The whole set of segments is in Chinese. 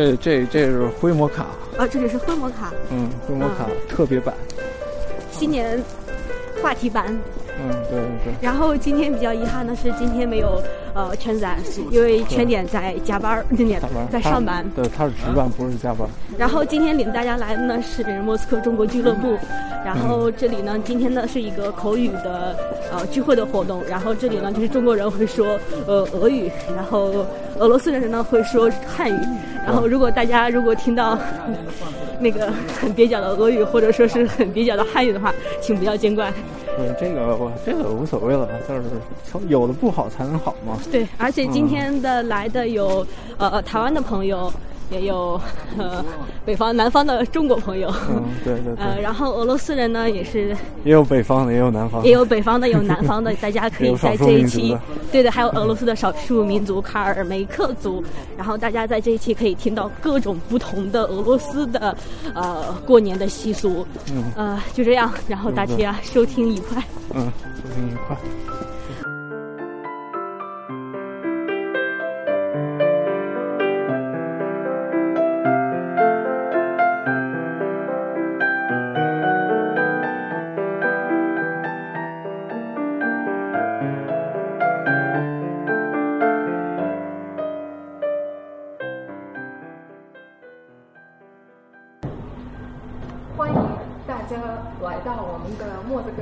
这这这是灰摩卡啊，这里是灰摩卡。嗯，灰摩卡特别版。新年话题版。嗯，对对。然后今天比较遗憾的是，今天没有呃全仔，因为全点在加班儿，今年在上班。对，他是值班，不是加班。然后今天领大家来的呢是莫斯科中国俱乐部。然后这里呢，今天呢是一个口语的呃聚会的活动。然后这里呢就是中国人会说呃俄语，然后俄罗斯人呢会说汉语。然后如果大家如果听到那个很蹩脚的俄语或者说是很蹩脚的汉语的话，请不要见怪。嗯这个我这个无所谓了，就是从有的不好才能好嘛。对，而且今天的来的有呃台湾的朋友。也有呃北方、南方的中国朋友，嗯，对对对，呃，然后俄罗斯人呢也是，也有北方的，也有南方，也有北方的，有南方的，大家可以 在这一期，对的，还有俄罗斯的少数民族卡尔梅克族，然后大家在这一期可以听到各种不同的俄罗斯的呃过年的习俗，嗯，呃，就这样，然后大家收听愉快，嗯，收听愉快。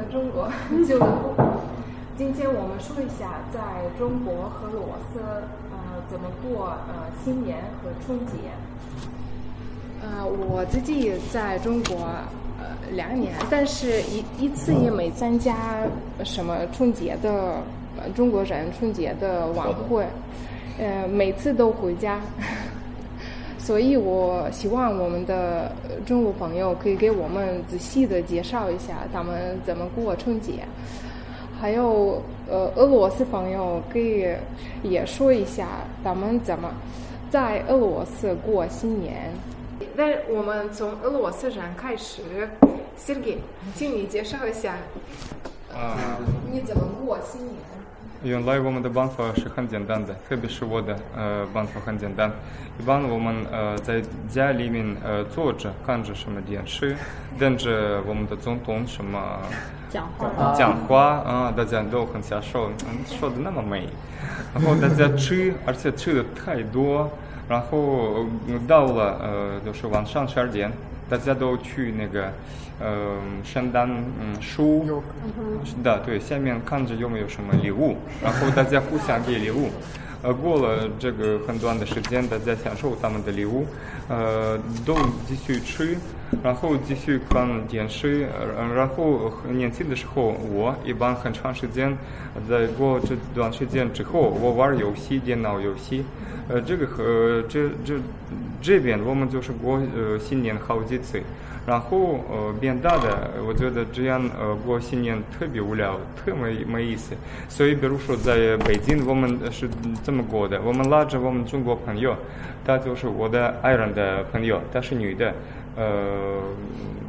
说一下在中国和俄罗斯呃怎么过呃新年和春节。呃，我自己在中国呃两年，但是一一次也没参加什么春节的中国人春节的晚会，呃，每次都回家，所以我希望我们的中国朋友可以给我们仔细的介绍一下他们怎么过春节。还有呃，俄罗斯朋友可以也说一下他们怎么在俄罗斯过新年。那我们从俄罗斯人开始，Sergey，请你介绍一下，啊，你怎么过新年？原来我们的办法是很简单的，特别是我的呃办法很简单。一般我们呃在家里面呃坐着看着什么电视，跟着我们的总统什么讲话，讲话啊，大家都很享受，说的那么美。然后大家吃，而且吃的太多，然后到了呃就是晚上十二点，大家都去那个。呃，圣诞嗯书，是的，对，下面看着有没有什么礼物，然后大家互相给礼物。呃，过了这个很短的时间，大家享受他们的礼物，呃，都继续吃，然后继续看电视，呃，然后年轻的时候，我一般很长时间，在过这段时间之后，我玩游戏，电脑游戏，呃，这个和这这这边我们就是过呃新年好几次。然后呃变大的，我觉得这样呃过新年特别无聊，特没没意思。所以比如说在北京，我们是这么过的，我们拉着我们中国朋友，她就是我的爱人的朋友，她是女的，呃。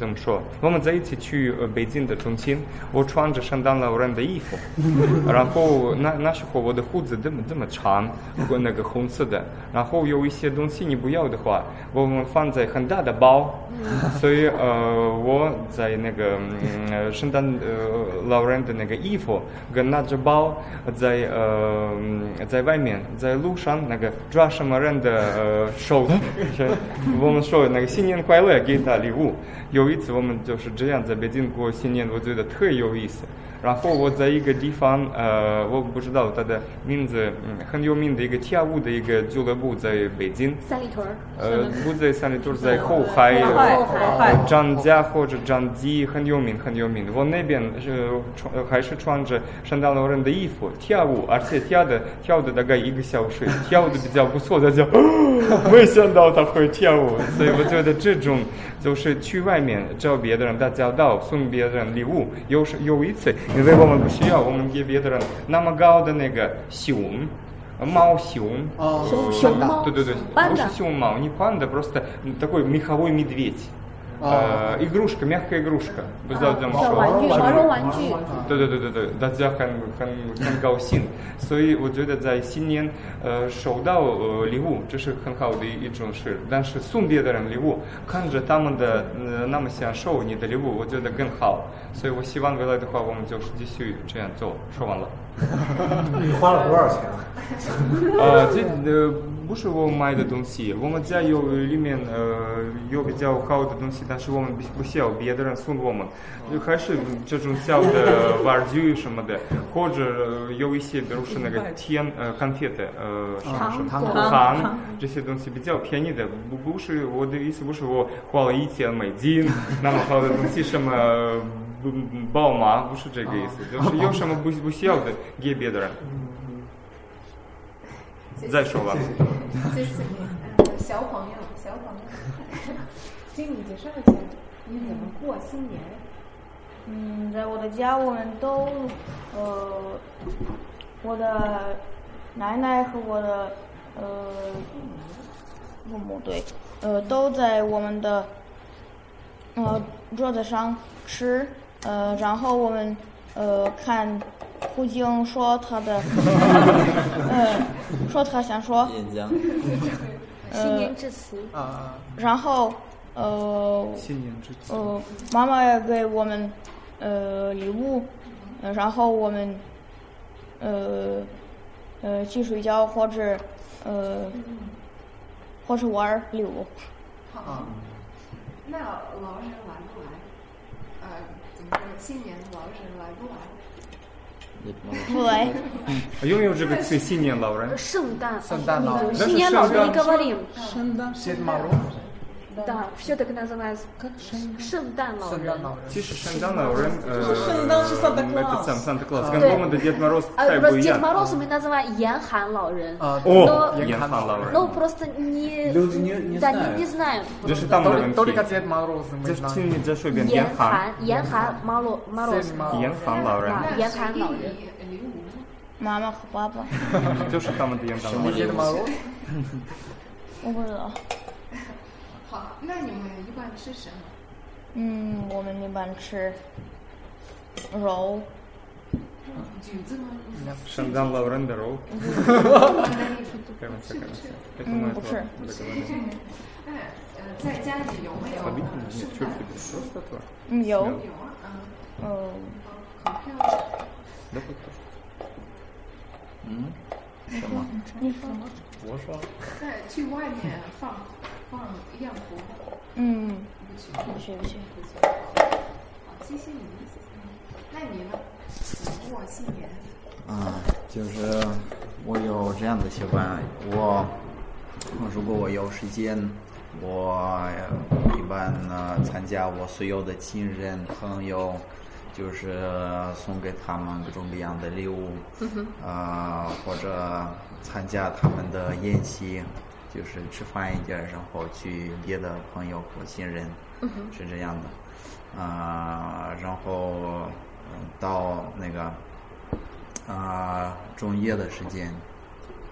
怎么说？我们在一起去北京的中心，我穿着圣诞老人的衣服，然后那那时候我的胡子这么这么长，和那个红色的，然后有一些东西你不要的话，我们放在很大的包，所以呃我在那个嗯圣诞呃老人的那个衣服跟那只包在呃在外面在路上那个抓什么人的呃手，我们说那个新年快乐给他礼物。有一次我们就是这样在北京过新年，我觉得特有意思。然后我在一个地方，呃，我不知道他的名字，嗯，很有名的一个跳舞的一个俱乐部在北京。三里屯儿。呃，不在三里屯，在后海，后海张家或者张记很有名，很有名。我那边是穿还是穿着圣诞老人的衣服跳舞，而且跳的跳的大概一个小时，跳的比较不错，大家没想到他会跳舞，所以我觉得这种就是去外面找别的人打交道，送别人礼物，有时有一次。 외범을 보시려 오문기에 비해들은 남아가오드네가 시움 Мао Сиун. Сиун Мао. Да, да, да. Панда. Больше Сиун Мао, не панда, просто такой меховой медведь. 呃，игрушка, мягкая игрушка，不知道怎么小说。玩具毛绒玩具。对对对对对，大家很很很高兴，所以我觉得在新年呃收到呃礼物，这是很好的一种事。但是送别的人礼物，看着他们的呃那么享受你的礼物，我觉得更好。所以我希望未来的话，我们就是继续这样做。说完了。 你花了多少钱？呃，这呃不是我买的东西，我们家有里面呃有比较好的东西，但是我们不需要别的人送我们，就还是这种小的玩具什么的，或者有一些比如说那个甜呃干贴的呃什么什么糖糖这些东西比较便宜的，不不是我的意思，不是我花了一千美金那么好的东西什么。不宝马不是这个意思，就是有什么不不需要的给别的人。再说吧。谢谢。呃，小朋友，小朋友，请你介绍一下你怎么过新年？嗯，在我的家，我们都，呃，我的奶奶和我的呃父母对，呃，都在我们的呃桌子上吃，呃，然后我们呃看胡晶说他的，呃，说他想说，演讲，新年致辞。啊，然后呃新年致辞。呃，妈妈也给我们呃礼物，呃然后我们呃呃去睡觉或者呃或是玩儿礼物。好。那老人来不来？呃，新年老人来不来？不 来。他拥有这个最新年老人，圣诞圣诞老人。新年老人，你干嘛？你圣诞。圣诞。老人。”？其实圣诞老人，呃，圣诞是 Санта Клаус это сам Санта Клаус，跟对我们的 Дед Мороз 啊，太不是不一样。 Дед Мороз мы называем 严寒老人。啊，哦，Но- 严寒老人。 Ну, просто не... Люди не, не Да, знают. не, не знаем. 这是他们的问 Только 题。 Дед Мороз мы 这 знаем. 请你再说一遍，严严寒，寒，严寒毛罗 Мороз。 Дед Мороз 严寒老人，啊严寒老人。礼物。妈妈和爸爸，就是他们的严寒老 Мы 人。 Дед Мороз。我不知道。 好，那你们一般吃什么？嗯，我们一般吃肉。橘子吗？圣诞劳肉。哈哈哈哈哈！是不是？不是。在家里有没有？有。嗯，有。嗯。哦。嗯？什么？你说。我说在去外面放放焰火，嗯，不去。不去不去，好，谢谢你，谢谢你。那你呢？怎么过新年？啊，就是我有这样的习惯，我如果我有时间，我一般呢参加我所有的亲人朋友，就是送给他们各种各样的礼物，啊、或者参加他们的宴席，就是吃饭一点，然后去别的朋友或亲人，是这样的，啊、然后嗯到那个。啊，中夜的时间，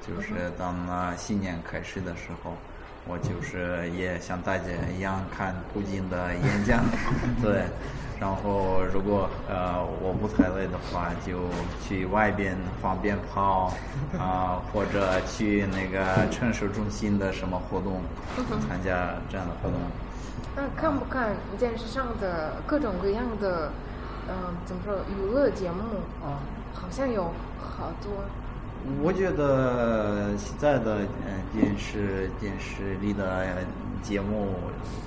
就是当那新年开始的时候，我就是也像大家一样看普京的演讲，对，然后如果呃我不太累的话，就去外边放鞭炮 啊、或者去那个城市中心的什么活动，参加这样的活动。那看不看电视上的各种各样的，嗯、怎么说娱乐节目？啊，好像有好多。我觉得现在的嗯电视电视里的呃节目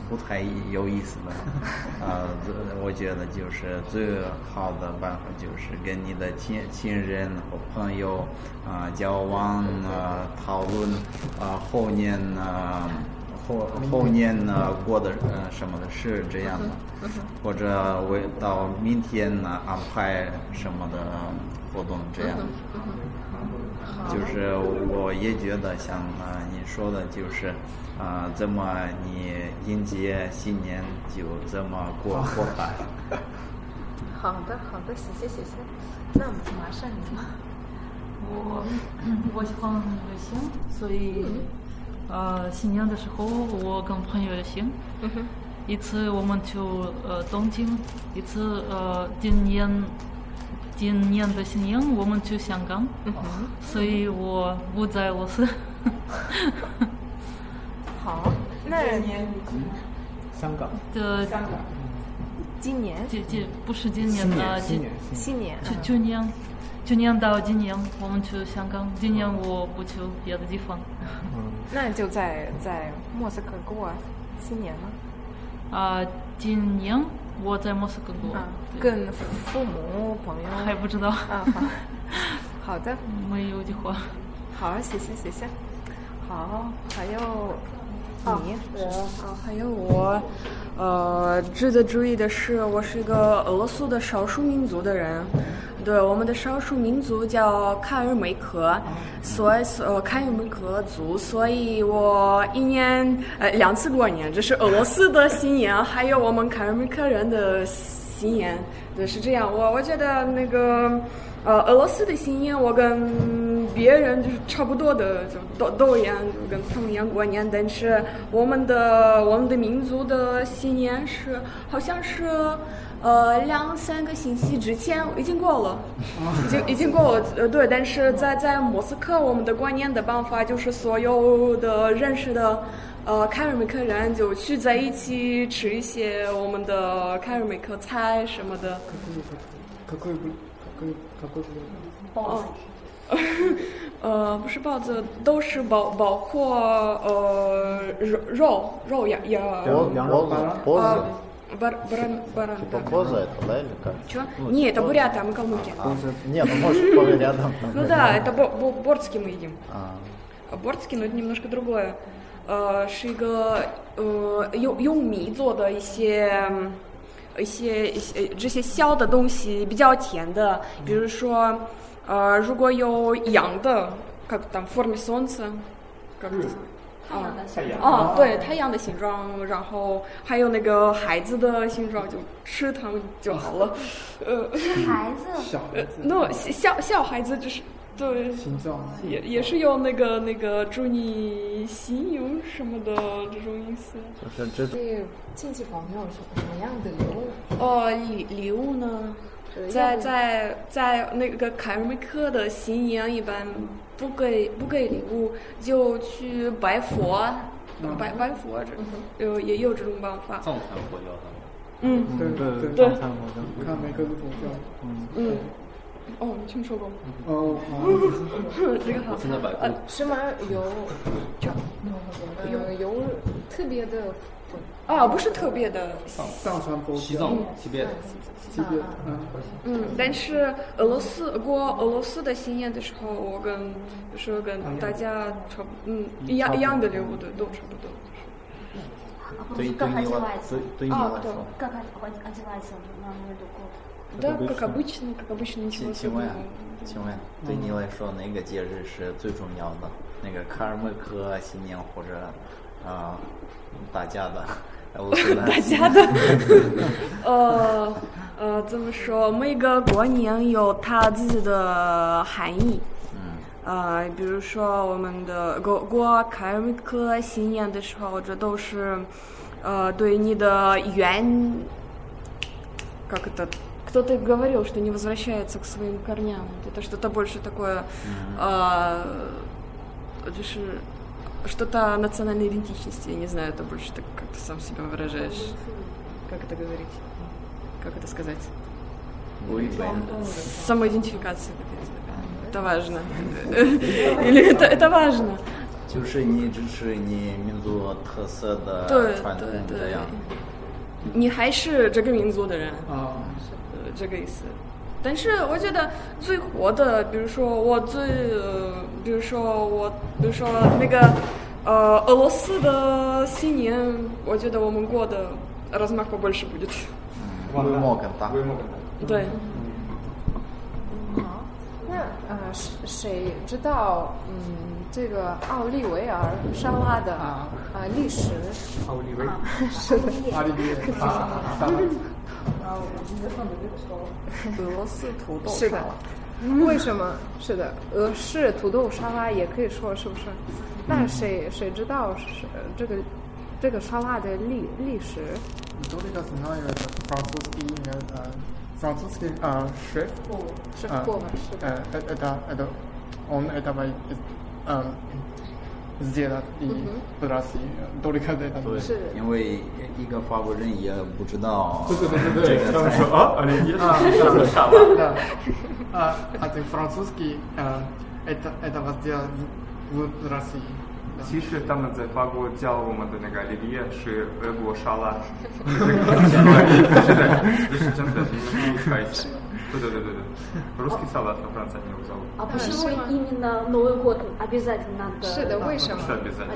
不太有意思的，呃，这我觉得就是最好的办法就是跟你的亲亲人和朋友啊、交往啊、讨论啊、后年呢、后后年呢过的呃什么的事这样的，或者为到明天呢安排什么的活动这样。就是我也觉得像啊你说的，就是啊、怎么你迎接新年就这么过过吧。好的，好的，谢谢，谢谢。那马上你吗？我我喜欢旅行，所以呃新年的时候我跟朋友旅行，一次我们去呃东京，一次呃今年今年的新年我们去香港，所以我不在俄罗斯。好，那香港，这今年？这这不是今年的，今年新新年。去去年，去年到今年我们去香港，今年我不去别的地方。那就在在莫斯科过新年吗？啊，今年我在莫斯科过，啊，跟父母朋友？还不知道，啊，好，好的，没有的话。好，谢谢谢谢。好，还有你，我啊，还有我，呃，值得注意的是，我是一个俄罗斯的少数民族的人。对，我们的少数民族叫卡尔梅克，所以呃卡尔梅克族，所以我一年呃两次过年，这是俄罗斯的新年，还有我们卡尔梅克人的新年。对，是这样。我我觉得那个呃俄罗斯的新年，我跟别人就是差不多的，就都都一样，就跟他们一样过年。但是我们的我们的民族的新年是好像是呃，两三个星期之前已经过了，已经已经过了。呃，对，但是在在莫斯科，我们的观念的办法就是所有的认识的呃卡尔梅克人就聚在一起吃一些我们的卡尔梅克菜什么的。呃，不是包子，都是包，包括呃肉肉肉羊羊羊羊肉包子。поза, 呃баран баран баран. типа поза это, да, или как? Чё? Нет, это буряты, а мы калмыки. А, не, ну может по рядом. Ну да, это бо- бо- борцки мы едим. А, А Борцки, но это немножко другое. 呃，是一个呃用用米做的一些嗯一些一些这些小的东西，比较甜的，比如说呃，如果有羊的，как там в форме солнца，как это 啊，对，太阳的形状，然后还有那个孩子的形状，就吃它们就好了。呃，孩子，小呃，那小小孩子就是对，形状也也是有那个那个祝你幸运什么的这种意思。就是这对亲戚朋友什什么样的礼物？哦，礼礼物呢，在在在那个凯尔梅克的新年一般不给不给礼物，就去拜佛，拜拜佛这有也有这种办法。藏传佛教他们。嗯对对对，藏传佛教，看每个佛教，嗯嗯，哦，你听说过吗？哦，这个好。现在百度。是吗？有有有特别的啊，不是特别的，藏传佛教，西藏、西边。西边，嗯。嗯，但是俄罗斯过俄罗斯的新年的时候，我跟就是跟大家差不嗯一样一样的礼物的都差不多。对对你来对对你啊来说， Как одевается на Новый год? Да, как обычно, как обычно, ничего 请请问 особенного.，请问对你来说哪个节日是最重要的？那个卡尔梅克新年或者啊、大家的俄罗斯的 大家的，呃呃，怎么说？每个过年有它自己的含义。嗯呃，比如说我们的过过凯尔梅克新年的时候，这都是呃对你的愿，как это кто-то говорил, что не возвращается к своим корням. Это что-то больше такое, э, 就是 что-то национальной идентичности. Я не знаю, это больше так, как ты сам себя выражаешь. Как это говорить? Как это сказать? 不一般。 Самоидентификация. Это важно. Или это, это важно. 就是你支持你民族特色的对传统对对这样。你还是这个民族的人，啊，呃，这个意思。但是我觉得最火的，比如说我最，呃 比如说我，比如说那个，呃，俄罗斯的新年，我觉得我们过的 размах побольше будет。规模更大。对，好，那呃，谁谁知道嗯这个奥利维尔沙拉的啊历史？奥利维，是的，奥利维啊，俄罗斯土豆是的。 为什么？是的，俄式土豆沙拉也可以说是不是？那谁谁知道是这个这个沙拉的历历史？你？啊，是的，呃呃呃，我们呃，э, сделал и в России. Только это. 对，因为一个法国人也不知道对对对对这对，个菜他们说啊，你也啊是是沙沙拉Да. А, а ты французский, э, это, это сделал в, в России. 其实他们在法国教我们的那个 оливье 是俄国沙拉，是的，这是真的，你可以开始。 Русский а- салат во Франции они его зовут. А почему именно Новый год обязательно надо? Шида, выше. обязательно.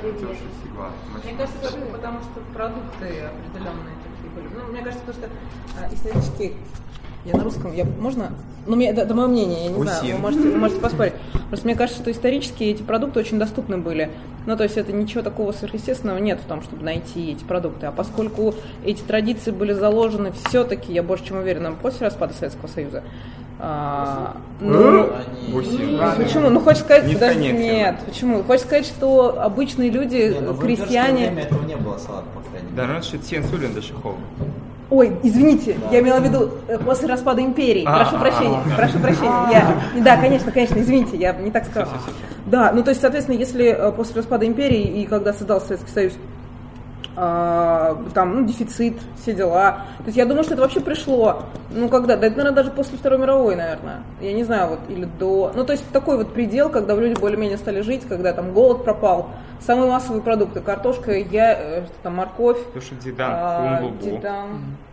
Мне кажется, потому что продукты определенные такие были. Ну, мне кажется, потому что а, исторически я на русском, я, можно? Ну, мне, это, это мое мнение, я не знаю, вы можете, вы можете поспорить. Просто мне кажется, что исторически эти продукты очень доступны были. Ну, то есть это ничего такого сверхъестественного нет в том, чтобы найти эти продукты. А поскольку эти традиции были заложены все-таки, я больше чем уверена, после распада Советского Союза, а, ну, Восемь. Почему? Ну, хочешь сказать, Не подожди, нет, почему? Хочешь сказать, что обычные люди, Не, ну, в крестьяне... время этого не было салата, по крайней мере. Да, раньше Тен Сулин дошел. Ой, извините, я имела в виду э, после распада империи. А, прошу а, прощения, а, прошу прощения. Я, да, конечно, конечно, извините, я не так сказала. Да, ну то есть, соответственно, если э, после распада империи и когда создался Советский Союз, а, там, ну, дефицит, все дела. То есть я думаю, что это вообще пришло, ну, когда, да, это, наверное, даже после Второй мировой, наверное. Я не знаю, вот, или до... Ну, то есть такой вот предел, когда люди более-менее стали жить, когда там голод пропал. Самые массовые продукты, картошка, я, э, что там, морковь. Потому что Дидан, а, Хумбубу. Дидан,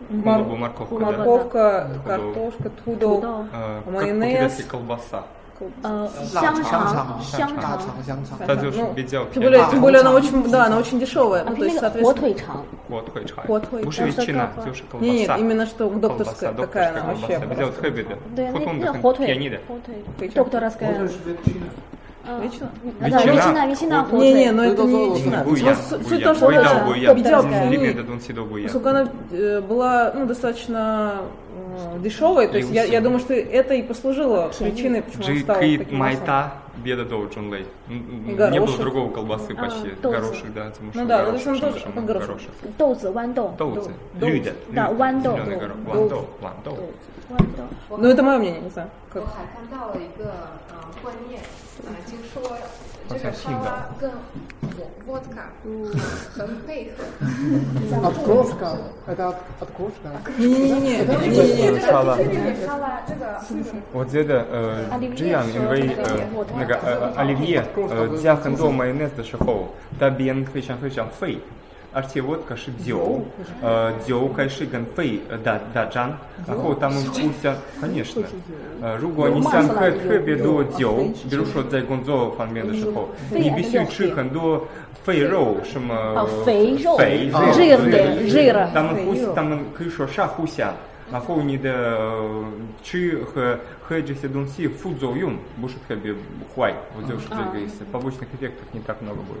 Хумбубу, мор- морковка, да. морковка, Тудо. картошка, тудо, Э, как майонез. колбаса Э, 香香肠，香大肠，肠香肠。它就是Ну, 比较 Тем более, 偏 тем более она очень, да, она очень дешевая. а Ну, то есть, на соответственно... 火腿肠，火腿肠。火腿 不是 肠 ветчина, 就是колбаса. Нет, нет, именно что докторская Колбаса, такая она докторская вообще. колбаса.比较特别的， да, 普通 на 的 火 很便宜的。 腿，докторская. Ветчина? Да, ветчина, ветчина, 火 Не, не, 腿。 но это не Ну, ветчина. 不一样， Суть 不 суть 一 в том, 样， что 味道 она 不一样， копченая. 里面的东西都不一样。 Поскольку она э, была ну, достаточно э, дешевой, то есть я, я думаю, что это и послужило причиной, почему она стала Джикит таким массовым. майта беда должен лей. Не Горошек. было другого колбасы почти.豆子 Горошек, да, потому что Ну да, ну, то есть горошек, он тоже шамшам, как горошек. горошек. 豆子豌豆， Доуцы. Люди. Да, вандо. Зеленый горошек. Доуцы. Вандо. Вандо. 豌豆。 Ну, это мое мнение, не знаю. Как? 我还看到了一个呃观念，呃，听说这个沙好像信的拉跟 водка 很配合。 От крошка. Это от, от крошка. Не-не-не, 这 не-не-не. 个沙拉这个沙拉这个我觉得呃这样，因为呃那个呃呃 оливье 呃加很多 майонез 的时候，它变非常非常肥， 而且 водка 是酒，呃酒开始跟肺呃打打仗，然后他们互相，конечно，呃如果你想喝特别多酒，比如说在工作方面的时候，你必须吃很多肥肉，什么啊肥肉肥жирные жира 他们互他们可以说杀互相。然后你的呃吃和喝这些东西副作用不是特别坏，我就是这个意思。Побочных эффектов не так много будет.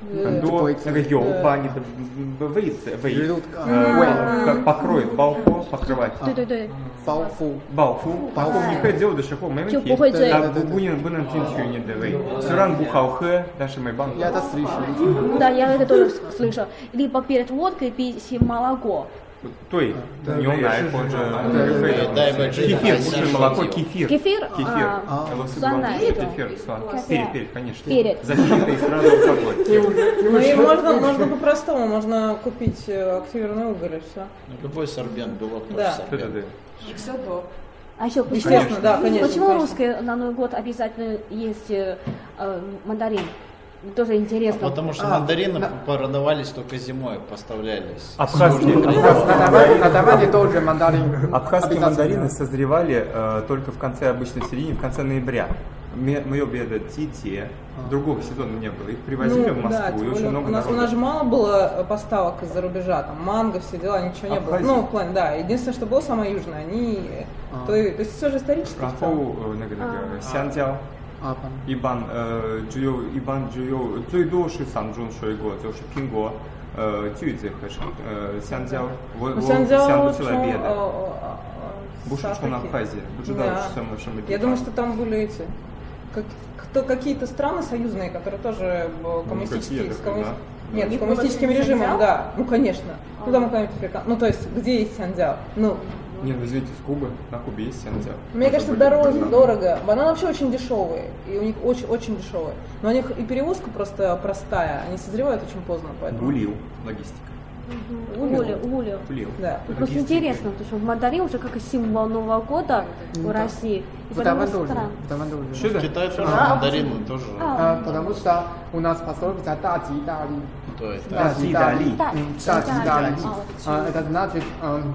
Э, до релпа не выйдет, выйдет, покроет балфу, покрывать. Да, да, да. Балфу. Балфу. Балфу не ходил до шихо, мы не ходим. А бунин бунин тинчу не дэвэй. Суран бухал хэ, даже мой банк. Я это слышал. Да, я это тоже слышал. Либо перед водкой пить молоко. 对，牛奶或者对非对对对 кефир 不是молоко, кефир. Кефир? Кефир. А, Велосипед.酸奶这种。 Кефир, сван. Перед, перед, конечно. Перед. Защита и сразу алкоголь. Ну и можно, можно по-простому, можно купить э, активированный уголь и все. Ну, любой сорбент, белок тоже Да. Да, да, сорбент. да. все до. А еще почему, Естественно, да, конечно, почему конечно. русские на Новый год обязательно есть э, э, мандарин? тоже интересно. Потому что а, мандарины на... продавались только зимой, поставлялись. А абхазские, абхазские, абхазские, тоже мандарин. абхазские мандарины созревали э, только в конце, обычно в середине, в конце ноября. Мое беда Тите, а. другого сезона не было. Их привозили ну, в Москву, да, и очень много у нас, народа. у нас же мало было поставок из-за рубежа, там манго, все дела, ничего не Абхазия. было. Ну, в плане, да, единственное, что было самое южное, они... А. То, то есть все же исторически. Рахоу, э, а. сяндзяо. целом. 后呃那个那个香蕉，啊，反一般呃只有一般只有最多是三种水果，就是苹果、呃橘子和橙呃香蕉。我我Ну, 香蕉想不起来从别的，呃呃不是с从 Африки. Абхазии，不知道 Да. 什么什么地 Я 方 думаю, что там были эти как, кто, какие-то страны союзные, которые тоже э, коммунистические, какие с такие, коммуни- да? Нет, У с них коммунистическим было режимом, сянцзяо? да. Ну, конечно. Ну, там какая-нибудь Африка. Ну, то есть, где есть сянцзяо? Ну, нет, ну, извините, с Кубы, на Кубе есть сантиаго. Мне кажется, дороже, дорого. Бананы вообще очень дешевые, и у них очень-очень дешевые. Но у них и перевозка просто простая, они созревают очень поздно, поэтому... Гулил, логистика. Улил. Улил. Улил. Да. Ну, просто интересно, потому что в мандарин уже как и символ Нового года ну, в да. России. И потому стран. Что да? Китай тоже а, мандарины тоже. А, а, потому что у нас пословица «да ти да ли». То есть «да ти да ли». «Да ти да ли». Это значит, эм,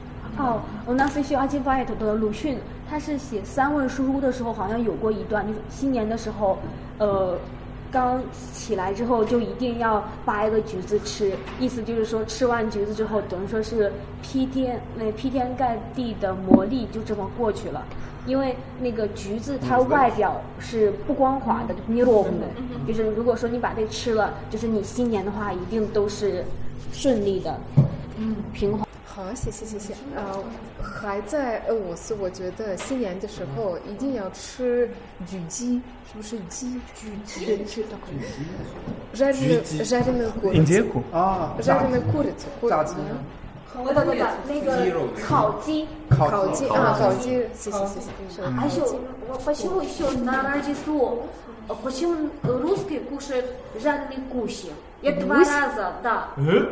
哦，我那时学阿基巴耶的鲁迅，他是写三问书屋的时候，好像有过一段，就是新年的时候，呃，刚起来之后就一定要扒一个橘子吃，意思就是说吃完橘子之后，等于说是劈天那劈天盖地的魔力就这么过去了。因为那个橘子它外表是不光滑的，e 的，就是如果说你把这吃了，就是你新年的话一定都是顺利的，嗯，平滑。好，谢谢谢谢。呃，还在俄罗斯，我觉得新年的时候一定要吃焗鸡，是不是鸡？焗鸡是的。жареную жареную курицу。 Индейку? А, жареную курицу。炸鸡。我等等等，那个烤鸡，烤鸡啊，烤鸡，谢谢谢谢。是а еще почему еще на Рождество э, почему русские кушают жареные гуси? Я два раза, да.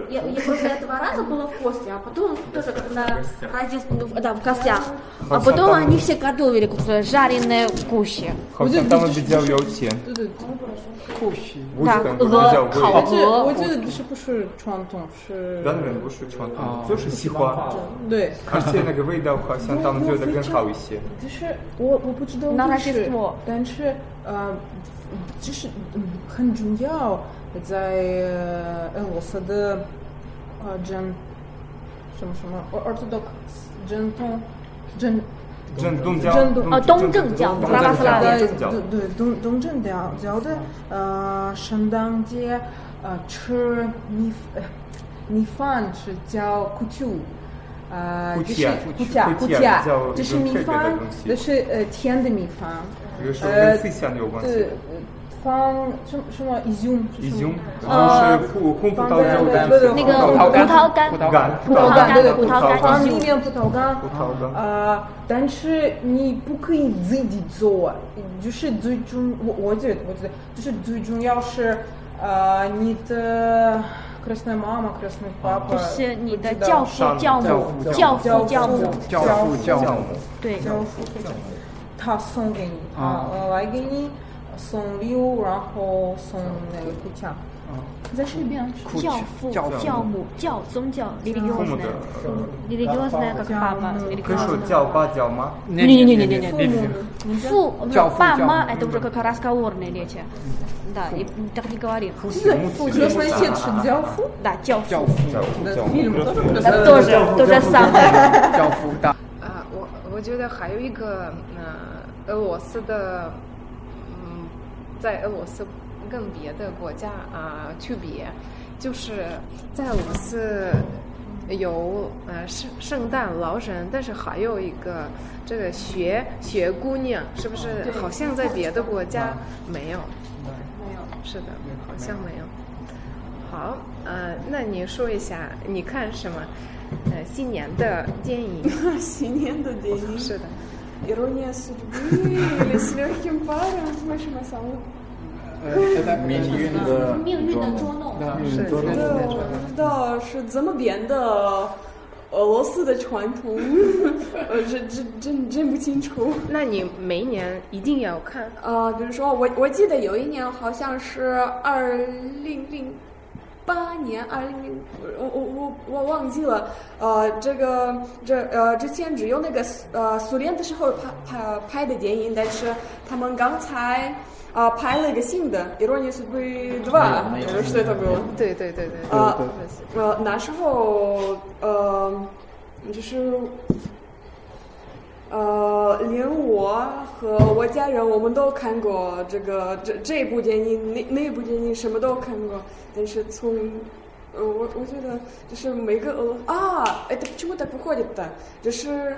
Я, я просто я два раза была в гости, а потом тоже как на Рождество, ну, да, в гостях. А потом они все готовили какие-то жареные гуси. 好像他们比较有钱，酷炫。估计да, 可能比较 э, 贵。烤这鹅我，觉得这是不是传统，是当然不是传统啊，就是喜欢，对。而且那个味道好像他们觉得更好一些。就是我我不知道那为什它是做但是呃， 就是嗯很重要在俄罗斯的啊真什么什么 orthodox 真通真真东正教啊东正教拉斯拉的对对东东正教教的呃圣诞节呃吃米米饭是叫苦醋呃，就是，就是，就是，就是米饭，就是呃，甜的米饭，呃，最相，呃，放什么什么？一种什么？呃，葡萄干，对对，那个葡萄干，葡萄干，对对对，葡萄干，里面葡萄干，啊，但是你不可以自己做，就是最重，我觉得，我觉得，就是最重要是，呃，你的。крестная мама крестный папа，就是你的不知道教父、教母、教父、教母，教父教母，对，教父他送给你，啊他来给你送礼物，然后送那个苦枪。 再说一遍，教父、教父教母、教宗教父母，религиозная 的， религиозная как папа，可以说 религиозная 叫爸叫妈，не не не не не не 父母，你的父教父爸妈，教母 это уже как разговорные речи. Да, и так не говорим. 父亲 крестный отец 是教父， Да, 教教父，父，教父的教母。 фильм тоже крестный это тоже то же самое. 教父大。啊，我我觉得还有一个呃，俄罗斯的，嗯，在俄罗斯 跟别的国家啊、区别，就是在俄罗斯有呃圣圣诞老人，但是还有一个这个雪雪姑娘，是不是？好像在别的国家没有。没有。是的，好像没有。好，呃，那你说一下，你看什么？呃，新年的电影。新年的电影。是的。 Ирония судьбы или с легким паром, в общем, самый 呃， 命运的命运的捉弄。是，捉弄对，我不知道是怎么变的。俄罗斯的传统，呃，这这真真不清楚。那你每年一定要看啊？比如说，我我记得有一年好像是二零零八年，二零零，我我我我忘记了。呃，这个这呃之前只有那个呃苏联的时候拍拍拍的电影，但是他们刚才。啊，拍了一个新的《Ironia судьбы два》，что это было？对对对对。啊，呃，那时候呃，就是呃，连我和我家人我们都看过这个这这部电影，那那部电影什么都看过，但是从呃，我我觉得就是每个俄啊，哎，почему так выходит-то？就是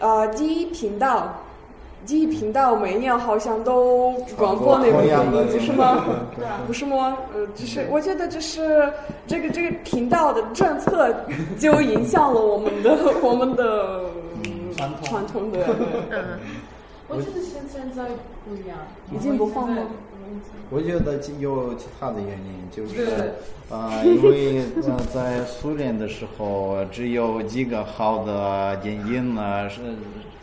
呃，第一频道。 第一频道每年好像都广播那部电影，不是吗？不是吗？呃，就是我觉得这是这个这个频道的政策就影响了我们的我们的传统传统的。嗯，我觉得现现在不一样，已经不放了。我觉得有其他的原因，就是啊，因为呃，在苏联的时候，只有几个好的电影呢，是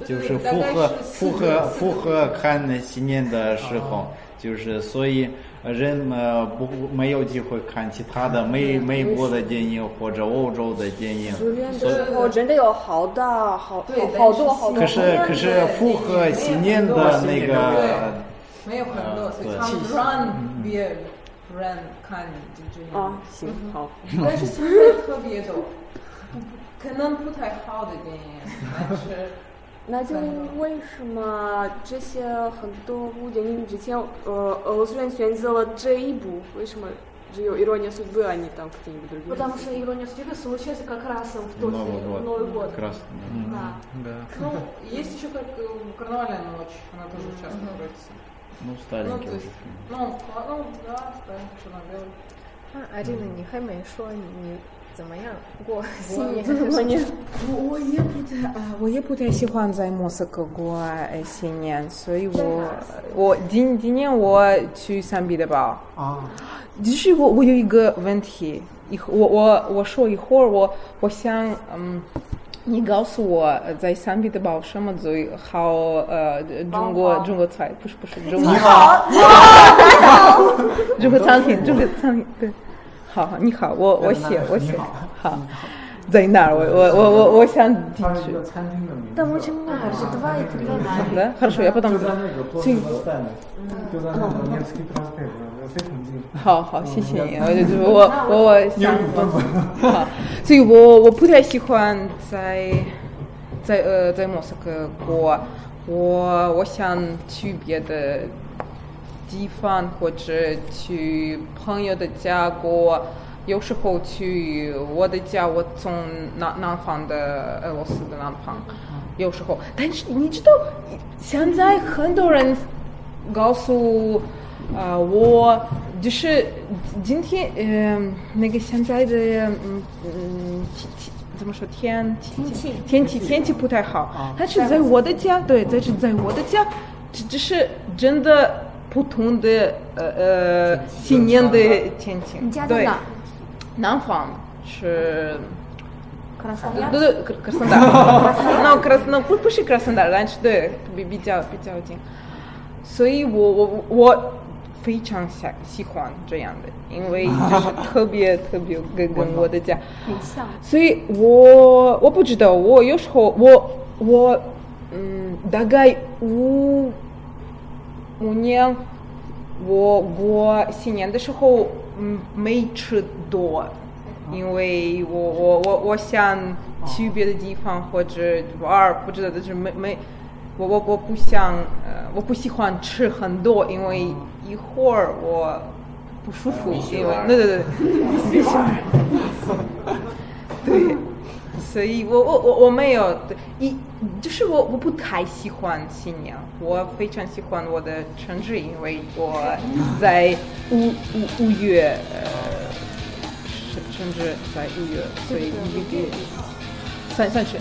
就是符合符合符合看新年的时候，就是所以人们不没有机会看其他的美美国的电影或者欧洲的电影。苏联的时候真的有好大好好多好多。可是可是符合新年的那个。没有很多，所以他们 run 别 run 看就这样。啊，行好。但是现在特别多，可能不太好的电影，但是。那就为什么这些很多部电影之前，呃，俄罗斯人选择了这一部？为什么只有《Ирония судьбы》，а не там какие-нибудь другие? Потому что «Ирония судьбы» случилась как раз в тот Новый год. Как раз. Да. Ну, есть еще как «Карнавальная ночь», она тоже часто крутится. Ну, старенький уже. Ну, ну, да, старенький, черно-белый. 啊，阿丽呢？你还没说你 怎么样过新年？过年？我我也不太啊，我也不太喜欢在莫斯科过新年，所以我我今今年我去圣彼得堡啊。就是我我有一个问题，一我我我说一会儿，我我想嗯。你告诉我，在三彼得堡什么最好？呃，中国中国菜不是不是中国。你好，你好，中国餐厅，中国餐厅对。好好，你好，我我写我写好。在哪儿？我我我我我想进去。但我请问还是对吧？Да, хорошо, я потом. 好好，谢谢你。我我我想，好，所以我我不太喜欢在在呃在莫斯科过。我我想去别的 地方，或者去朋友的家过。有时候去我的家，我从南南方的俄罗斯的南方，有时候，但是你知道，现在很多人告诉啊我，就是今天嗯那个现在的嗯嗯天气怎么说天天气天气。天气不太好，但是在我的家对，在是在我的家，只只是真的普通的呃呃新年的天气，对。南方是，对对，克什达，那克什那不不是克什达，但是对比比较比较近，所以我我我非常喜喜欢这样的，因为就是 特别特别跟跟我的家。很像，所以我我不知道，我有时候我我嗯大概五五年我过新年的时候。嗯，没吃多，因为我我我我想去别的地方或者玩，不知道，但是没没，我我我不想，呃，我不喜欢吃很多，因为一会儿我不舒服，因为对对对，必须，对。所以我我我我没有一就是我我不太喜欢新娘，我非常喜欢我的城市，因为我在五五五月呃甚至在五月，所以一个三三十。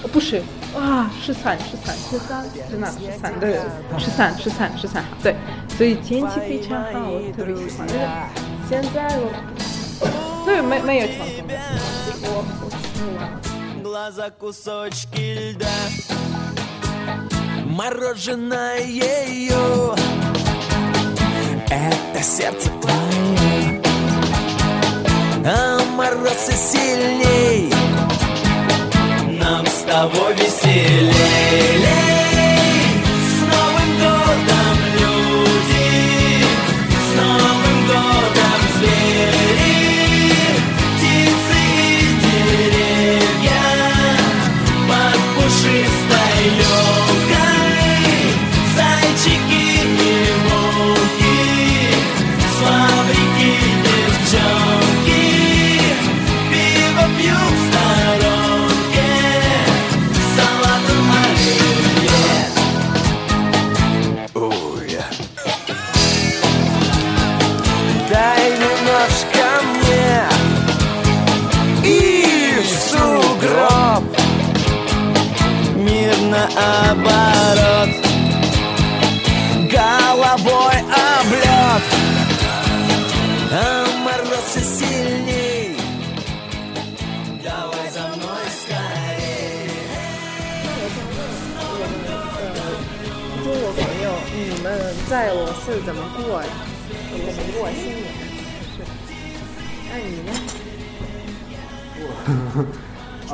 哦，不是，啊，十三，十三，十三，真的十三，对，十三，十三，十三，对，所以天气非常好，我特别喜欢。现在我，对，没没有传统的，我我喜欢。глаза кусочки льда. Мороженое ее Это сердце твое А мороз и сильней. Нам с тобой веселей. Новым годом, люди. С Новым годом, звери наоборот Головой облет А мороз и сильней Давай за мной скорей 中国朋友，你们在俄罗斯怎么过？怎么过新年？是。那你呢？啊，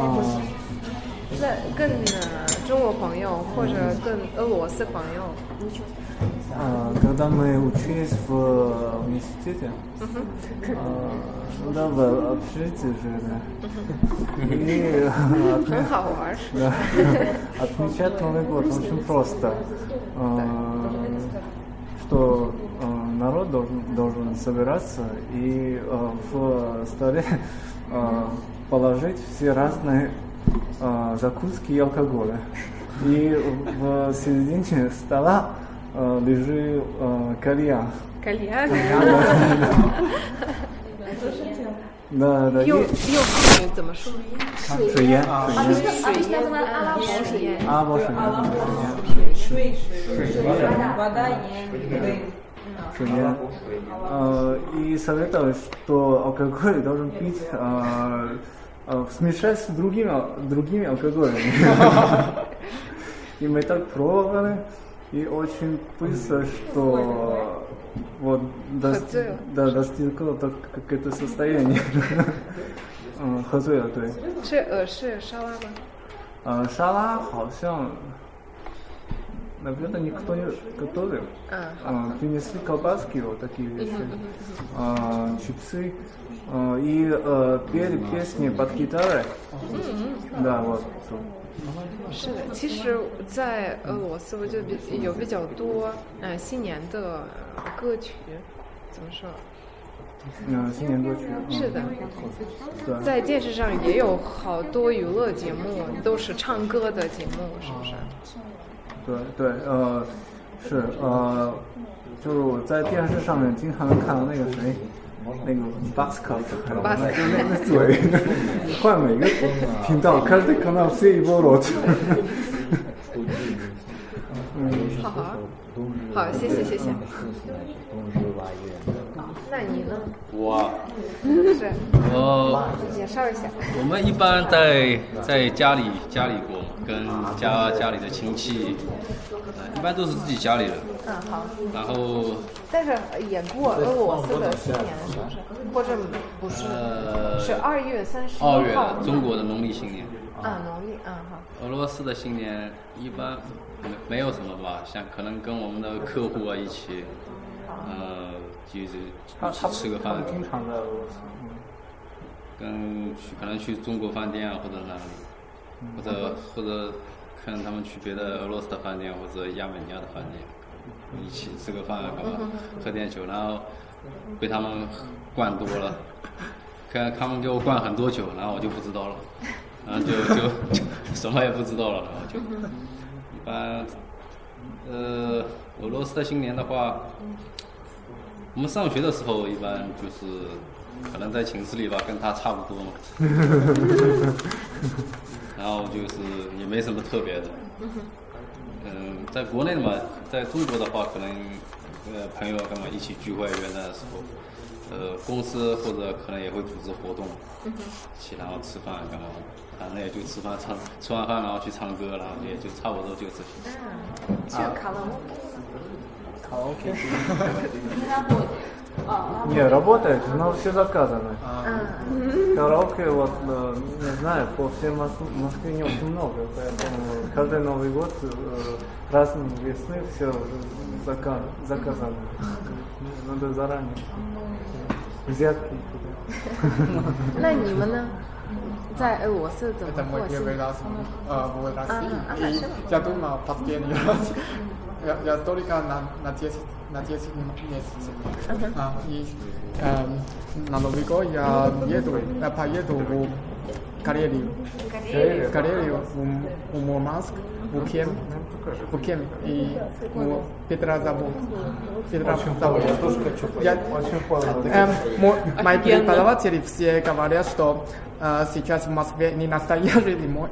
在跟呃中国朋友或者跟俄罗斯朋友，А, когда мы учились в университете, а, ну да, в общежитии жили. И отме- 很好玩。 Да. Отмечать Новый год очень просто. А, Что а, народ должен, должен собираться и а, в столе а, положить все разные э, закуски и алкоголя. И в середине стола э, лежит э, кальян. Кальян? Да, да. Ё, ё, это машина. Шуя. А, а вот. Шуя. Вода Шуя. Э, и советовалось, что алкоголь должен пить э, смешать с другими, ал- другими алкоголями. И мы так пробовали, и очень быстро, что вот дос- Хотел. да, достигло так какое-то состояние. А, Хотел, да. 是呃是沙拉吗？А, Шала, 好像 наверное, никто не готовил. А, А, принесли колбаски, вот такие вещи, а, чипсы, а, и а, пели песни под гитарой. Да, вот. 是的，其实，在俄罗斯，我觉得比有比较多呃新年的歌曲，怎么说？嗯，新年歌曲。嗯是的，对。在电视上也有好多娱乐节目，都是唱歌的节目，是不是？对对，呃，是呃，就是我在电视上面经常能看到那个谁， 那个巴斯克，巴斯克那那嘴，换每个 频道，开始看到 C 波罗，好好，好，谢谢，谢谢。那你呢？我是，我介绍一下。我们一般在在家里家里过，跟家家里的亲戚，呃一般都是自己家里人。嗯，好。然后但是也过俄罗斯的新年是不是？或者不是？呃，是二月三十一二月号。中国的农历新年。啊，农历，嗯好。俄罗斯的新年一般没没有什么吧，像可能跟我们的客户啊一起，呃，就是一起吃个饭，经常在俄罗斯。跟去可能去中国饭店啊，或者哪里，或者或者可能他们去别的俄罗斯的饭店或者亚美尼亚的饭店，一起吃个饭啊，干嘛，喝点酒，然后被他们灌多了，看他们给我灌很多酒，然后我就不知道了，然后就就就什么也不知道了，然后就一般，呃，俄罗斯的新年的话，我们上学的时候一般就是可能在寝室里吧，跟他差不多嘛。然后就是也没什么特别的。嗯，在国内的嘛，在中国的话，可能呃朋友干嘛一起聚会，元旦的时候，呃公司或者可能也会组织活动，一起然后吃饭干嘛，反正也就吃饭唱，吃完饭然后去唱歌，然后也就差不多就这些。去卡拉 OK。卡拉 OK。А, Не, работает, но все заказано. Караоке, вот, э, не знаю, по всей Мос- Москве не очень много, поэтому каждый Новый год, э, праздник весны, все заказано. Надо заранее. Взятки. 那你们呢？在俄罗斯怎么 Это 过 мой 新 первый 年？ раз э, в России. А, И хорошо. я дома последний раз. Я, я только на, на 10, на 10 месяцев. Ага. А, и эм, на Новый год я еду, я поеду в Карелию. Карелию? Карелию, в, в Мурманск, в Кем, в Кем и в Петрозавод. Петрозавод. Я тоже хочу Я- мо- мои преподаватели все говорят, что э, сейчас в Москве не настоящая зима,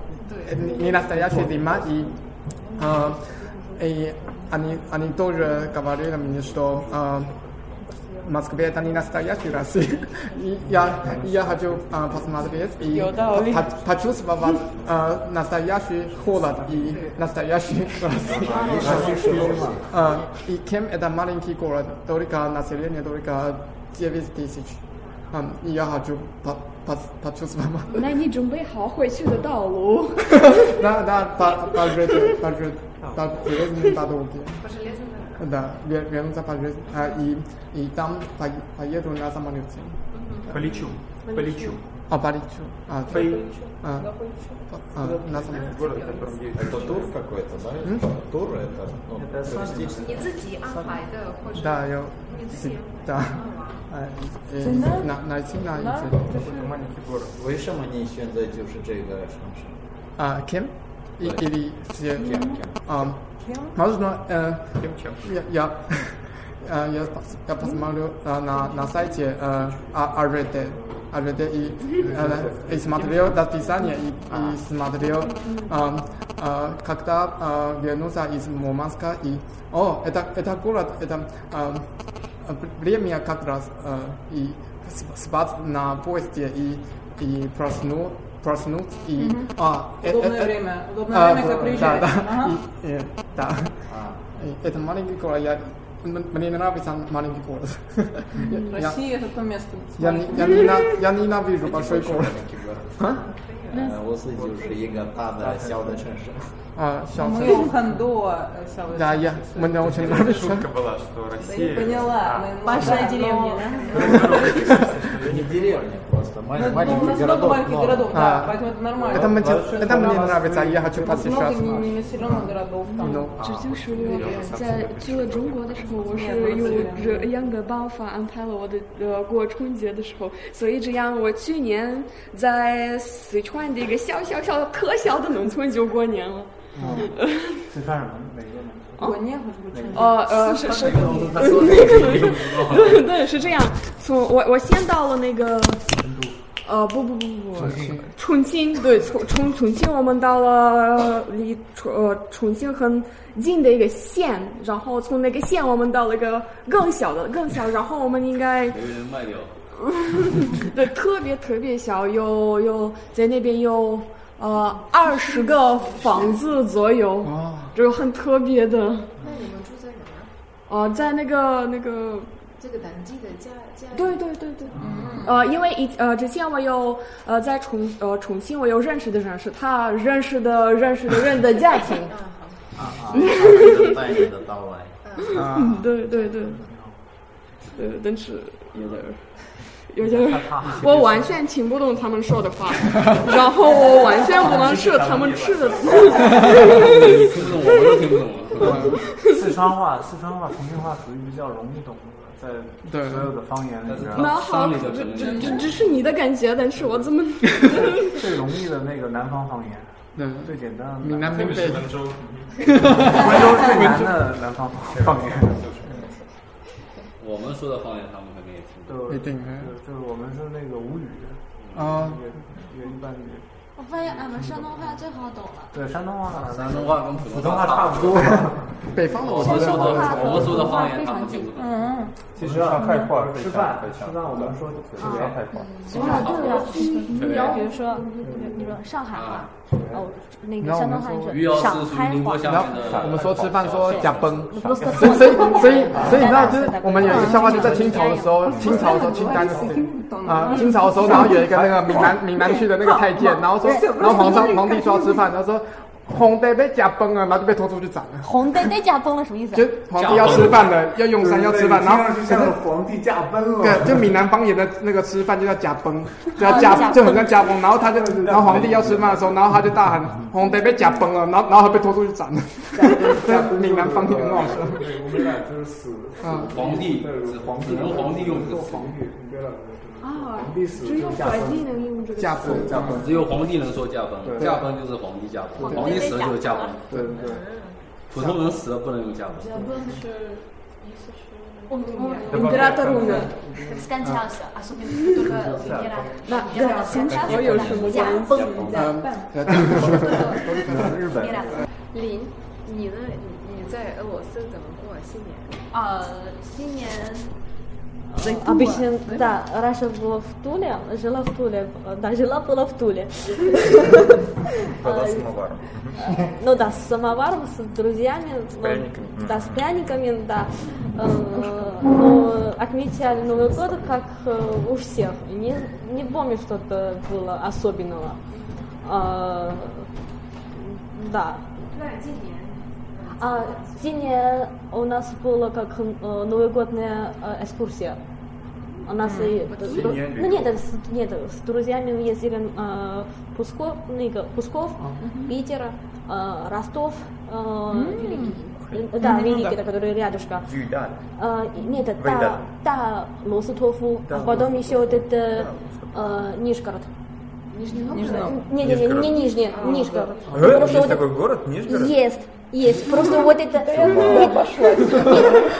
э, не настоящая зима, и, э, и они, ani to, że kawaler ministro a, Москве это не настоящий Россия. Я, я хочу а, посмотреть и почувствовать а, настоящий холод и настоящий Россию. и кем это маленький город, только население только 9 тысяч. А, я хочу по- по- почувствовать. 那你准备好回去的道路？ Да, да, по, по, желез- по, желез- по железной дороге. По железной дороге. Да, ве- вернуться по желез- а, и, и там по- поеду на самолете. Полечу. Полечу. А, полечу. А, Полечу. а, а, на самолете. Город, в котором есть. Это тур какой-то, да? М? Тур это, ну, туристический. 你自己安排的，或者 Да, я... 你自己？ Да. на Найсина. Какой-то маленький город. Вышем? А, или все... А, можно... Э, я... Я, э, посмотрю э, на, сайте э, а, АРД, и, и смотрел расписание и, смотрел, когда вернулся из Мурманска и... О, это, город, это время как раз э, и спать на поезде и, и проснул, проснуться и Мгм. а, э- Удобное э- э- время, удобное а, время, когда да, приезжаете. Да, Ага. И, э, да. И Это маленький город, я, мне нравится маленький город. Я- Россия это то место. Я, я, нена- я ненавижу большой город. А? 呃，我自己就是一个大的小的城市。 А, сейчас. Мы у Хандо э, сел- Да, я, мне очень нравится. Шутка была, что Да Россия... я поняла. мы- Большая да, деревня, но- Не деревня, просто Ну, маленький ну, у нас много городов. маленьких много. городов, да, А. поэтому это нормально. Это, мне, это мне нравится, я хочу У нас много посещать. не, не населенных городов там. Ну, 这就是我在去了中国的时候，我是有这样的办法安排了我的呃过春节的时候，所以这样我去年在四川的一个小小小特小的农村就过年了。四川什么？哪个呢？ 过年还是过春节？哦呃是是，那个 对对是这样，从我我先到了那个。呃不不不不不，重庆。对从从重庆我们到了离重呃重庆很近的一个县，然后从那个县我们到了一个更小的更小，然后我们应该卖掉。对特别特别小，有有在那边有呃二十个房子左右，就很特别的。那你们住在哪儿？呃，在那个那个这个当地的家家。对对对对，呃，因为以呃之前我有呃在重呃重庆我有认识的人，是，他认识的认识的人的家庭。啊 啊，他带你的到来。嗯，对对对，呃，但是有点儿有点儿，我完全听不懂他们说的话，然后我完全不能吃他们吃的。听不懂，我们都听不懂了。四川话、四川话、重庆话属于比较容易懂的，在所有的方言里边，那好，这这这这是你的感觉，但是我怎么？最容易的那个南方方言，嗯，最简单的闽南闽北温州，温州最难的南方方言。我们说的方言，他们对，定对，就是我们是那个吴语，啊，粤语版语。我发现俺们山东话最好懂了。对，山东话，山东话跟普通话差不多。北方的我们说的我们说的方言他们听不懂。嗯，其实上海话吃饭吃饭我们说是上海话。对呀，比如说，你说上海话，哦，那个山东话是上海话。然后我们说吃饭说假崩，所以所以所以所以你知道，就是我们有一个笑话，就在清朝的时候，清朝的时候清单啊，清朝的时候，然后有一个那个闽南闽南区的那个太监，然后说，然后皇上皇帝说要吃饭，他说。红爹被驾崩了，然后就被拖出去斩了。红爹被驾崩了什么意思？就皇帝要吃饭了，要用餐要吃饭，然后就像皇帝驾崩了。对，就闽南方言的那个吃饭就叫驾崩，就要夹，就很像驾崩。然后他就，然后皇帝要吃饭的时候，然后他就大喊 皇帝被驾崩了，然后然后他被拖出去斩了。闽南方言很好笑。我们俩就是死。嗯，皇帝，皇帝，只能皇帝用这个皇帝，对了。啊，只有皇帝能用这个驾崩，驾崩，只有皇帝能说驾崩，驾崩就是皇帝驾崩，皇帝死了就是驾崩，对对。普通人死了不能用驾崩。驾崩是意思是。Император умер. Скончался, особенно только император. Да, да, скончался. 有什么关系？日本。林，你呢？你在俄罗斯怎么过新年？呃，新年。 Обычно, да, раньше было в Туле, жила в Туле, да, жила была в Туле. Была самоваром. Ну да, с самоваром, с друзьями. С пряниками. Да, с пряниками, да. Но отмечали Новый год, как у всех. Не, не помню, что-то было особенного. Да. А, 今年 у нас была как э, новогодняя э, экскурсия. У нас и, ну нет, с, нет, с друзьями ездили э, Пусков, ну, Пусков, Питер, э, Ростов, э, Великий. Да, Великий, да, который рядышком. Э, нет, та, та Лосотофу, а потом еще вот это э, Нижгород. Нижний Новгород? Не, не, не, Нижний, Нижгород. Э, есть такой город, Нижгород? Есть. Есть, просто вот это...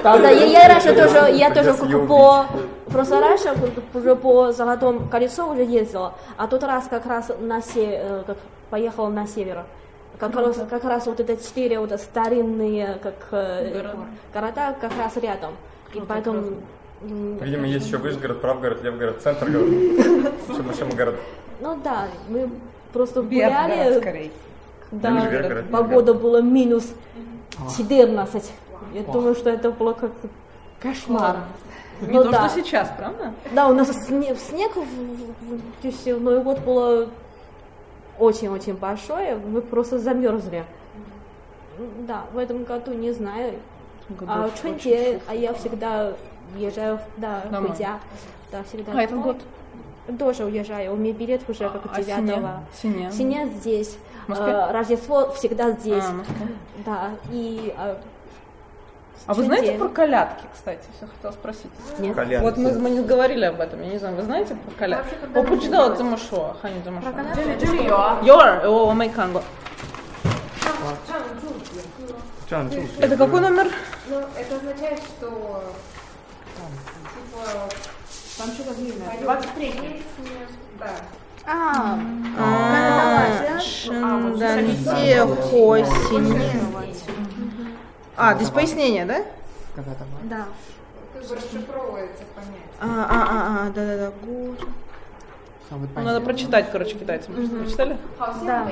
Да, я, раньше тоже, я тоже по... Просто раньше уже по Золотому колесу уже ездила, а тот раз как раз на се, как поехала на север. Как раз, как раз вот это четыре вот старинные как города как раз рядом. И поэтому Видимо, есть еще Вышгород, Правгород, Левгород, центр города. Что город. Ну да, мы просто гуляли. Да, погода была минус 14. Я думаю, что это было как-то кошмар. Не ну, то, да. что сейчас, правда? Да, у нас снег, снег в, в, в Новый год было очень-очень большое, мы просто замерзли. Да, в этом году не знаю. А в Чунте, а я всегда езжаю да, в Худя. Да, всегда. А этот год? Тоже уезжаю. У меня билет уже как а 9 Синя? Синя здесь. Э, Рождество всегда здесь. А, Москва. Да, и... э, А вы знаете про колядки, кстати? Все хотела спросить. Нет. Колядки. Вот мы, мы не говорили об этом, я не знаю, вы знаете про колядки? О, почитала Замашо, Ханя Замашо. Йор, о, Майканго. Это какой номер? Ну, это означает, что типа там что-то длинное. 23 Да. А, Шанданзе Хосинь. А, здесь пояснение, да? Да. Расшифровывается понятие. А, а, а, а, да, да, да. Ну, надо прочитать, короче, китайцам. Прочитали? 好像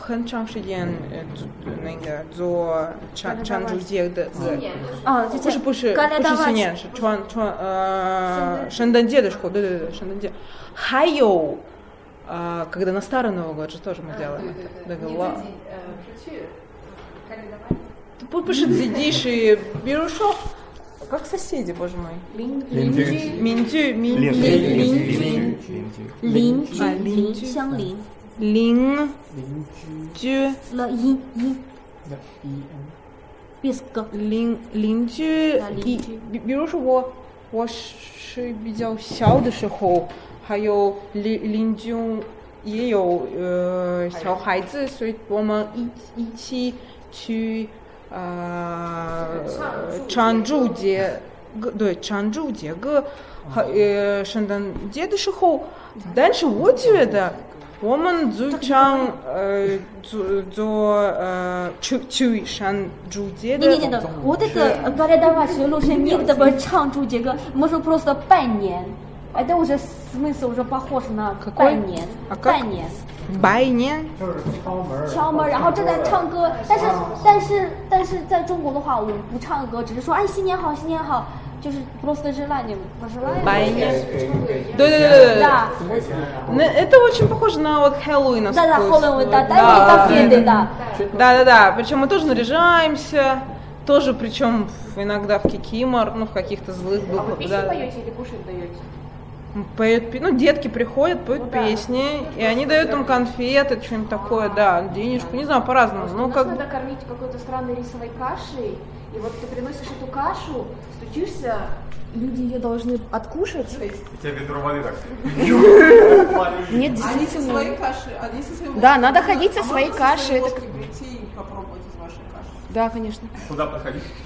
没有具体的。就是我我我在我的家呃老家，我们呃以前我很长时间呃做那个做传传主节的对啊，不是不是不是新年是传传呃圣诞节的时候，对对对圣诞节，还有呃когда на старый Новый год же тоже мы делаем 那个我不不是自己是比如说。как соседи, боже мой. 邻居，邻居，邻邻居，邻居， 邻居，邻居，了一一，别是个邻邻居，比比比如说我我是比较小的时候，还有邻邻居也有呃小孩子，所以我们一一起去呃唱祝节歌，对，唱祝节歌，还呃圣诞节的时候，但是我觉得。我们组长呃做做呃去去上祝节的。Не, не, не, вот это передавать лошадник, это 唱祝节歌, может просто 拜年. Это уже смысл уже похож на 拜年，拜年。拜年。敲门，然后正在唱歌，但是但是但是在中国的话，我们不唱歌，只是说哎新年好，新年好。 就是 просто желание, пожелание. Да, да, да, да. да. Это очень похоже на вот Хэллоуин. Да, да, Хэллоуин, да, да, да, да. Да, да, да. Причем мы тоже наряжаемся, тоже причем иногда в кикимор, ну в каких-то злых духах. А вы песни да. поете или кушать даете? Поют, ну, детки приходят, поют ну, песни, да. и они дают им конфеты, что-нибудь такое, да, денежку, не знаю, по-разному. Ну, как... надо кормить какой-то странной рисовой кашей, и вот ты приносишь эту кашу, стучишься, люди ее должны откушать. Тебе ведро воды так. Нет, действительно. Они со своей каши, они со своей Да, надо ходить со своей кашей. Это прийти и попробовать из вашей каши. Да, конечно. Куда проходить?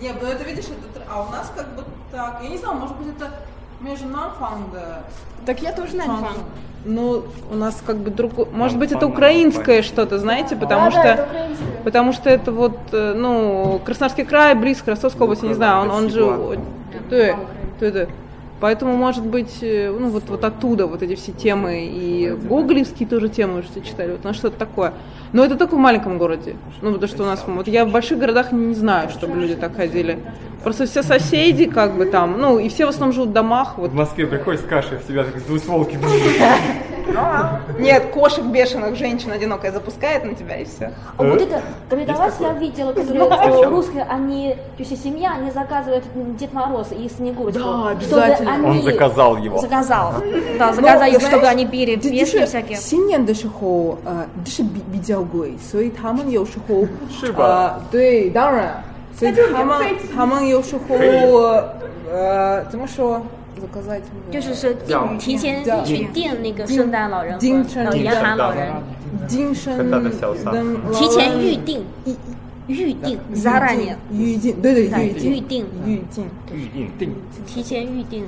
Нет, ну это видишь, это, а у нас как бы так, я не знаю, может быть это между нанфанга. Так я тоже нанфанг. Ну, у нас как бы друг... Может быть, это украинское что-то, знаете, потому что... Да, потому что это вот, э, ну, Краснодарский край, близко, Ростовская область, я не знаю, он, он же... Да, да, да. Поэтому, может быть, э, ну вот, вот оттуда вот эти все темы, и гоголевские тоже темы что читали, вот, ну что-то такое. Но это только в маленьком городе. Ну, потому что у нас, вот я в больших городах не знаю, чтобы люди так ходили. Просто все соседи, как бы там, ну, и все в основном живут в домах. Вот. В Москве приходит с кашей в себя как двустволки. Ну». Ну, а? Нет, кошек бешеных женщин одинокая запускает на тебя и все. А Вот э, это, когда вас я видела, когда русские, они, то есть семья, они заказывают Дед Мороз и Снегурочку. Да, обязательно. Он заказал его. Заказал. Да, ну, заказал его, чтобы они били песни всякие. Синьян дышихоу, дыши э, бидзяугой, суэй таман йоушихоу. Шиба. А, да, 当然。所以他们他们有时候呃怎么说？就是说订提前去订那个圣诞老人和严寒老人，精神提前预定预定 заранее 预定对对预定预定预定预定定提前预定。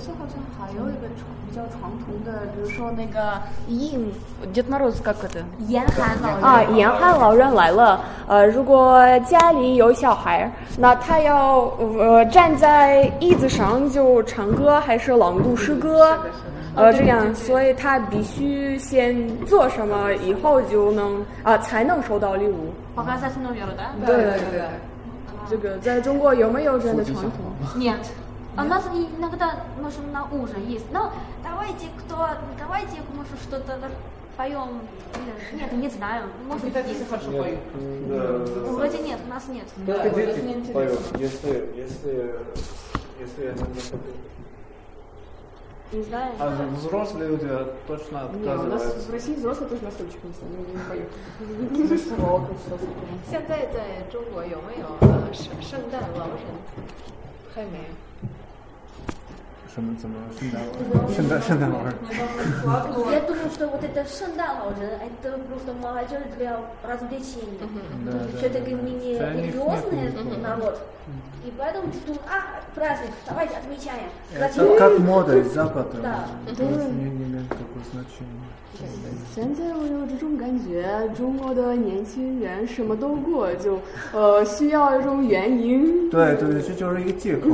啊，那在俄罗斯好像还有一个比较传统的，比如说那个应 Дед Мороз как это？严寒老人啊，严寒老人来了。呃，如果家里有小孩，那他要呃站在椅子上就唱歌还是朗读诗歌？呃，这样，所以他必须先做什么，以后就能啊才能收到礼物。对对对，这个在中国有没有这样的传统 ？Нет. А нас иногда можем на ужин есть. Но давайте кто, давайте, может, что-то поем. Нет, не знаю. Может быть, есть. хорошо поют. Да. Вроде нет, у нас нет. Да, дети поют, если, если, если я не не знаю. А взрослые люди точно отказываются. Не, у нас в России взрослые тоже на стульчик не, не поют. 现在在中国有没有呃圣圣诞老人？还没有。 什么怎么圣诞老人？圣诞圣诞老人。Я думаю, что вот это 圣诞老人, это просто молодежь для развлечений. Все-таки менее религиозный народ. И поэтому тут, а, праздник, давайте отмечаем. Это как мода из Запада. Да. Не имеет такого значения. 现在我有这种感觉，中国的年轻人什么都过，就呃需要一种原因。对对，这就是一个借口，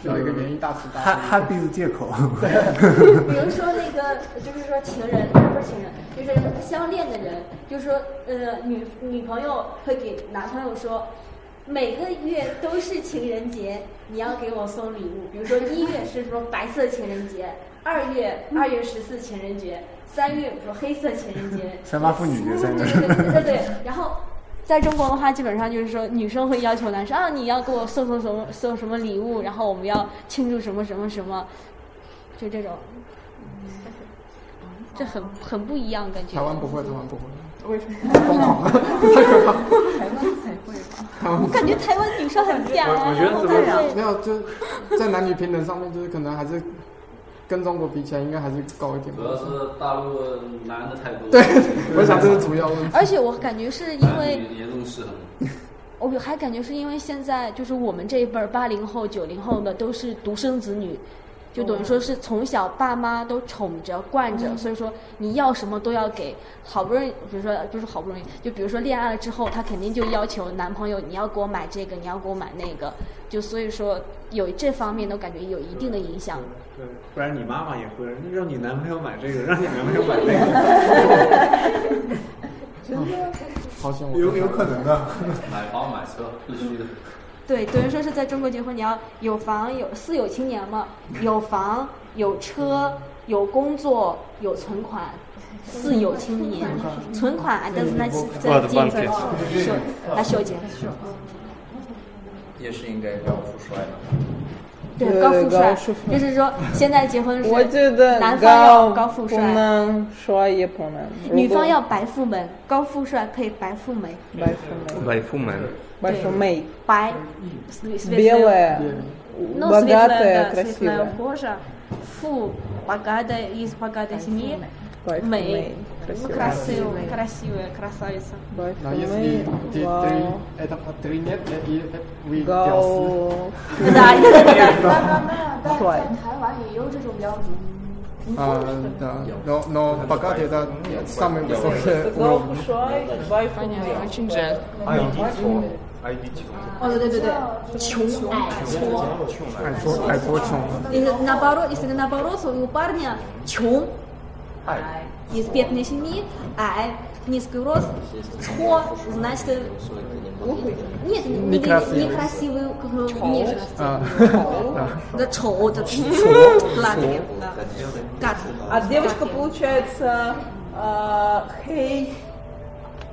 需要一个原因大词大。哈 happy 的借口。比如说那个，就是说情人，不是情人，就是相恋的人，就是说呃女女朋友会给男朋友说，每个月都是情人节，你要给我送礼物。比如说一月是说白色情人节，二月二月十四情人节。三月，比如说黑色情人节，三八妇女节，对对对。然后，在中国的话，基本上就是说，女生会要求男生啊，你要给我送送什么送什么礼物，然后我们要庆祝什么什么什么，就这种。这很很不一样，感觉。台湾不会，台湾不会。为什么？疯狂，太可怕。台湾才会吧？我感觉台湾女生很嗲啊。我觉得怎么没有，就在男女平等上面，就是可能还是。跟中国比起来，应该还是高一点。主要是大陆男的太多。对，我想这是主要问题。而且我感觉是因为严重失衡。我还感觉是因为现在就是我们这一辈儿八零后、九零后的都是独生子女。就等于说是从小爸妈都宠着惯着，所以说你要什么都要给。好不容易，比如说不是好不容易，就比如说恋爱了之后，他肯定就要求男朋友你要给我买这个，你要给我买那个。就所以说有这方面都感觉有一定的影响。对，不然你妈妈也会让你男朋友买这个，让你男朋友买那个。真的？好像有有可能的。买房买车必须的。对，等于说是在中国结婚，你要有房有四有青年嘛，有房有车有工作有存款，四有青年，存款但是那在金子是那小姐，也是应该要富帅的。对，高富帅，就是说现在结婚是，我觉得男方要高富帅，不能帅也不能，女方要白富美，高富帅配白富美，白富美，白富美。Большой白белая, ну, богатая, светлая, красивая. светлая кожа. Фу, богатая, из богатой семьи. Мэй. Красивая, красивая, красавица. Но если ты, три, это три нет, и вы Гау. Да, да, да, да. 在台湾也有这种标准。啊，да, но, но богатый это самый высокий уровень. Очень жаль. 还有地搓，还有地搓。哦，对对对对，穷矮搓，矮搓矮搓穷。 Если наоборот, если наоборот, у парня 穷，из бедной семьи, а низкий рост, 搓, значит, нет, не Некрасивый. некрасивый как бы внешность. 啊， Да, 丑的丑，ладно, да. Как? А девочка получается э, хей,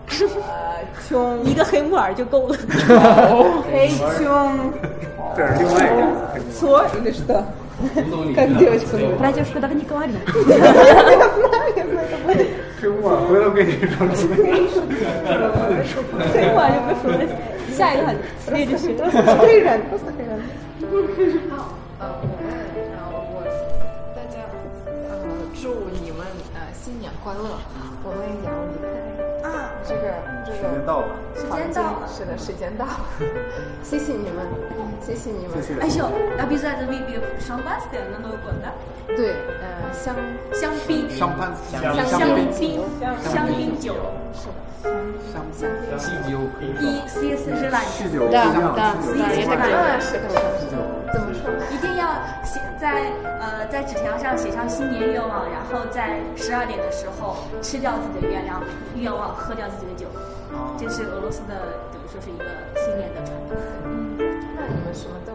э, тём, 一个黑木耳就够了。 хей тём, 这是另外一个。 цо или что? Как девочка зовут? Про девушку так не говори. 黑木耳回头跟你说。黑木耳就不说了，下一个很 следующий。 Хейран, просто хейран. 好，呃，我们呃，我大家呃，祝你们呃新年快乐。我们要离开啊，这个这个 时间到了时间到了是的时间到了。谢谢你们谢谢你们。哎呦那比赛的 video 上班时间那么广的？对呃香香槟。香槟。香槟。香槟酒。是的。香香槟。基酒可以。一 C 四是懒酗酒，的的，C 四是懒啊，是的，是的。怎么说？一定要写在呃在纸条上写上新年愿望，然后在十二点的时候吃掉自己的愿望，愿望喝掉自己的酒，这是俄罗斯的等于说是一个新年的传统。嗯，那你们什么都